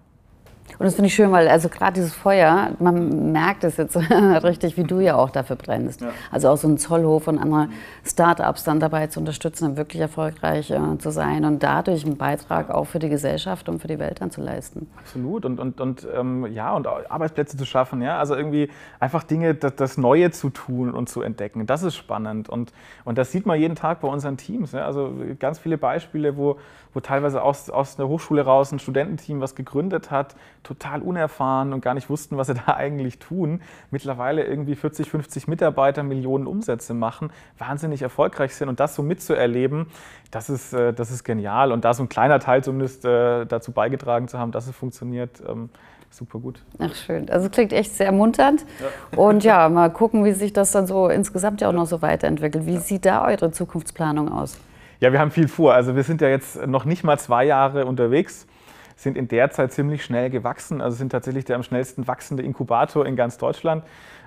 Und das finde ich schön, weil also gerade dieses Feuer, man merkt es jetzt <laughs> richtig, wie du ja auch dafür brennst. Ja. Also auch so ein Zollhof und andere Start-ups dann dabei zu unterstützen, dann wirklich erfolgreich äh, zu sein und dadurch einen Beitrag auch für die Gesellschaft und für die Welt dann zu leisten. Absolut und, und, und ähm, ja und Arbeitsplätze zu schaffen, ja, also irgendwie einfach Dinge, das, das, Neue zu tun und zu entdecken, das ist spannend und, und das sieht man jeden Tag bei unseren Teams. Ja? Also ganz viele Beispiele, wo, wo teilweise aus, aus einer Hochschule raus ein Studententeam was gegründet hat, total unerfahren und gar nicht wussten, was sie <laughs> da eigentlich tun, mittlerweile irgendwie 40, 50 Mitarbeiter Millionen Umsätze machen, wahnsinnig erfolgreich sind und das so mitzuerleben, das ist, äh, das ist genial. Und da so ein kleiner Teil zumindest äh, dazu beigetragen zu haben, dass es funktioniert, ähm, super gut. Ach schön, also klingt echt sehr ermunternd. Ja. Und ja, <laughs> mal gucken, wie sich das dann so insgesamt ja auch noch so weiterentwickelt. Wie ja. sieht da eure Zukunftsplanung aus? Ja, wir haben viel vor. Also wir sind ja jetzt noch nicht mal zwei Jahre unterwegs sind in der Zeit ziemlich schnell gewachsen. Also sind tatsächlich der am schnellsten wachsende Inkubator in ganz Deutschland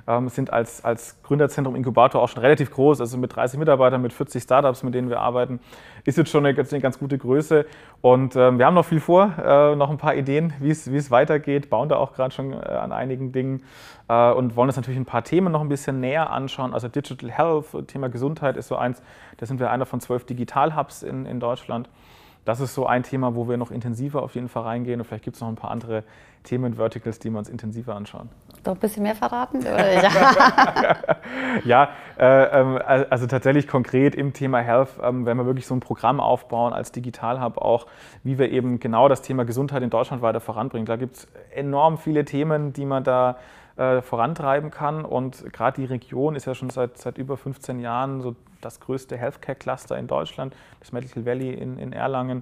ähm, sind als, als Gründerzentrum Inkubator auch schon relativ groß, also mit 30 Mitarbeitern, mit 40 Startups, mit denen wir arbeiten, ist jetzt schon eine, eine ganz gute Größe. Und ähm, wir haben noch viel vor, äh, noch ein paar Ideen, wie es weitergeht, bauen da auch gerade schon äh, an einigen Dingen äh, und wollen uns natürlich ein paar Themen noch ein bisschen näher anschauen. Also Digital Health, Thema Gesundheit ist so eins, da sind wir einer von zwölf Digital Hubs in, in Deutschland das ist so ein Thema, wo wir noch intensiver auf jeden Fall reingehen. Und vielleicht gibt es noch ein paar andere Themen-Verticals, die wir uns intensiver anschauen. Doch ein bisschen mehr verraten? <laughs> <laughs> ja, äh, ähm, also tatsächlich konkret im Thema Health, ähm, wenn wir wirklich so ein Programm aufbauen als Digital Hub auch, wie wir eben genau das Thema Gesundheit in Deutschland weiter voranbringen. Da gibt es enorm viele Themen, die man da äh, vorantreiben kann. Und gerade die Region ist ja schon seit, seit über 15 Jahren so das größte Healthcare-Cluster in Deutschland, das Medical Valley in, in Erlangen.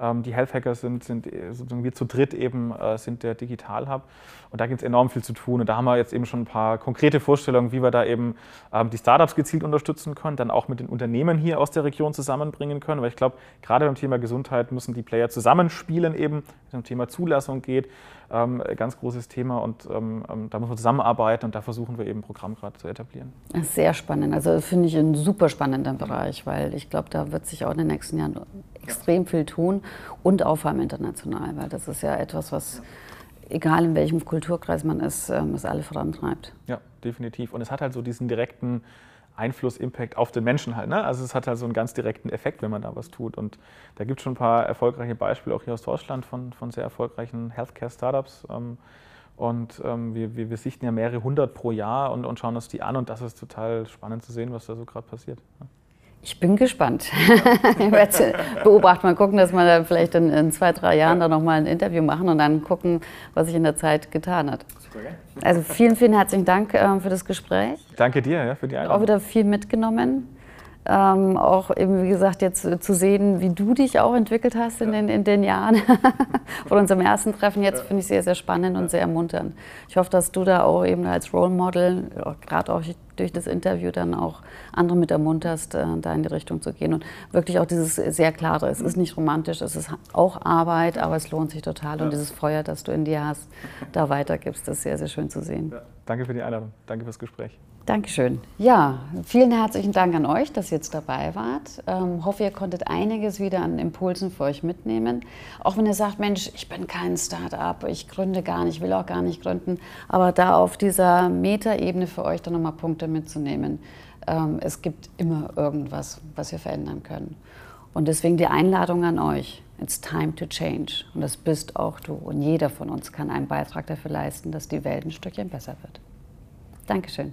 Ähm, die Health Hackers sind, sind sozusagen wir zu dritt eben äh, sind der Digital Hub. Und da gibt es enorm viel zu tun. Und da haben wir jetzt eben schon ein paar konkrete Vorstellungen, wie wir da eben ähm, die Startups gezielt unterstützen können, dann auch mit den Unternehmen hier aus der Region zusammenbringen können. Weil ich glaube, gerade beim Thema Gesundheit müssen die Player zusammenspielen eben, wenn es um Thema Zulassung geht. Ähm, ganz großes Thema und da muss man zusammenarbeiten und da versuchen wir eben ein Programm gerade zu etablieren. Sehr spannend. Also finde ich ein super spannender Bereich, weil ich glaube, da wird sich auch in den nächsten Jahren extrem viel tun und auch vor allem international, weil das ist ja etwas, was egal in welchem Kulturkreis man ist, es alle vorantreibt. Ja, definitiv. Und es hat halt so diesen direkten Einfluss, Impact auf den Menschen halt. Ne? Also es hat halt so einen ganz direkten Effekt, wenn man da was tut. Und da gibt es schon ein paar erfolgreiche Beispiele auch hier aus Deutschland von, von sehr erfolgreichen Healthcare-Startups. Ähm, und ähm, wir, wir, wir, sichten ja mehrere hundert pro Jahr und, und, schauen uns die an. Und das ist total spannend zu sehen, was da so gerade passiert. Ja. Ich bin gespannt. <laughs> ich werde beobachten, mal gucken, dass wir da vielleicht in, in, zwei, drei Jahren da nochmal ein Interview machen und dann gucken, was sich in der Zeit getan hat. Also vielen, vielen herzlichen Dank äh, für das Gespräch. Danke dir ja, für die Einladung. Auch wieder viel mitgenommen. Ähm, auch eben, wie gesagt, jetzt zu sehen, wie du dich auch entwickelt hast in, den, in den Jahren <laughs> von unserem ersten Treffen. Jetzt finde ich sehr, sehr spannend und sehr ermunternd. Ich hoffe, dass du da auch eben als Role Model, gerade auch durch das Interview, dann auch andere mit ermunterst, äh, da in die Richtung zu gehen. Und wirklich auch dieses sehr klare, es ist nicht romantisch, es ist auch Arbeit, aber es lohnt sich total. Und dieses Feuer, das du in dir hast, da weitergibst, das ist sehr, sehr schön zu sehen. Ja. Danke für die Einladung. Danke fürs Gespräch. Dankeschön. Ja, vielen herzlichen Dank an euch, dass ihr jetzt dabei wart. Ähm, hoffe, ihr konntet einiges wieder an Impulsen für euch mitnehmen. Auch wenn ihr sagt, Mensch, ich bin kein Start-up, ich gründe gar nicht, will auch gar nicht gründen. Aber da auf dieser Metaebene für euch dann nochmal Punkte mitzunehmen. Ähm, es gibt immer irgendwas, was wir verändern können. Und deswegen die Einladung an euch. It's time to change. Und das bist auch du. Und jeder von uns kann einen Beitrag dafür leisten, dass die Welt ein Stückchen besser wird. Dankeschön.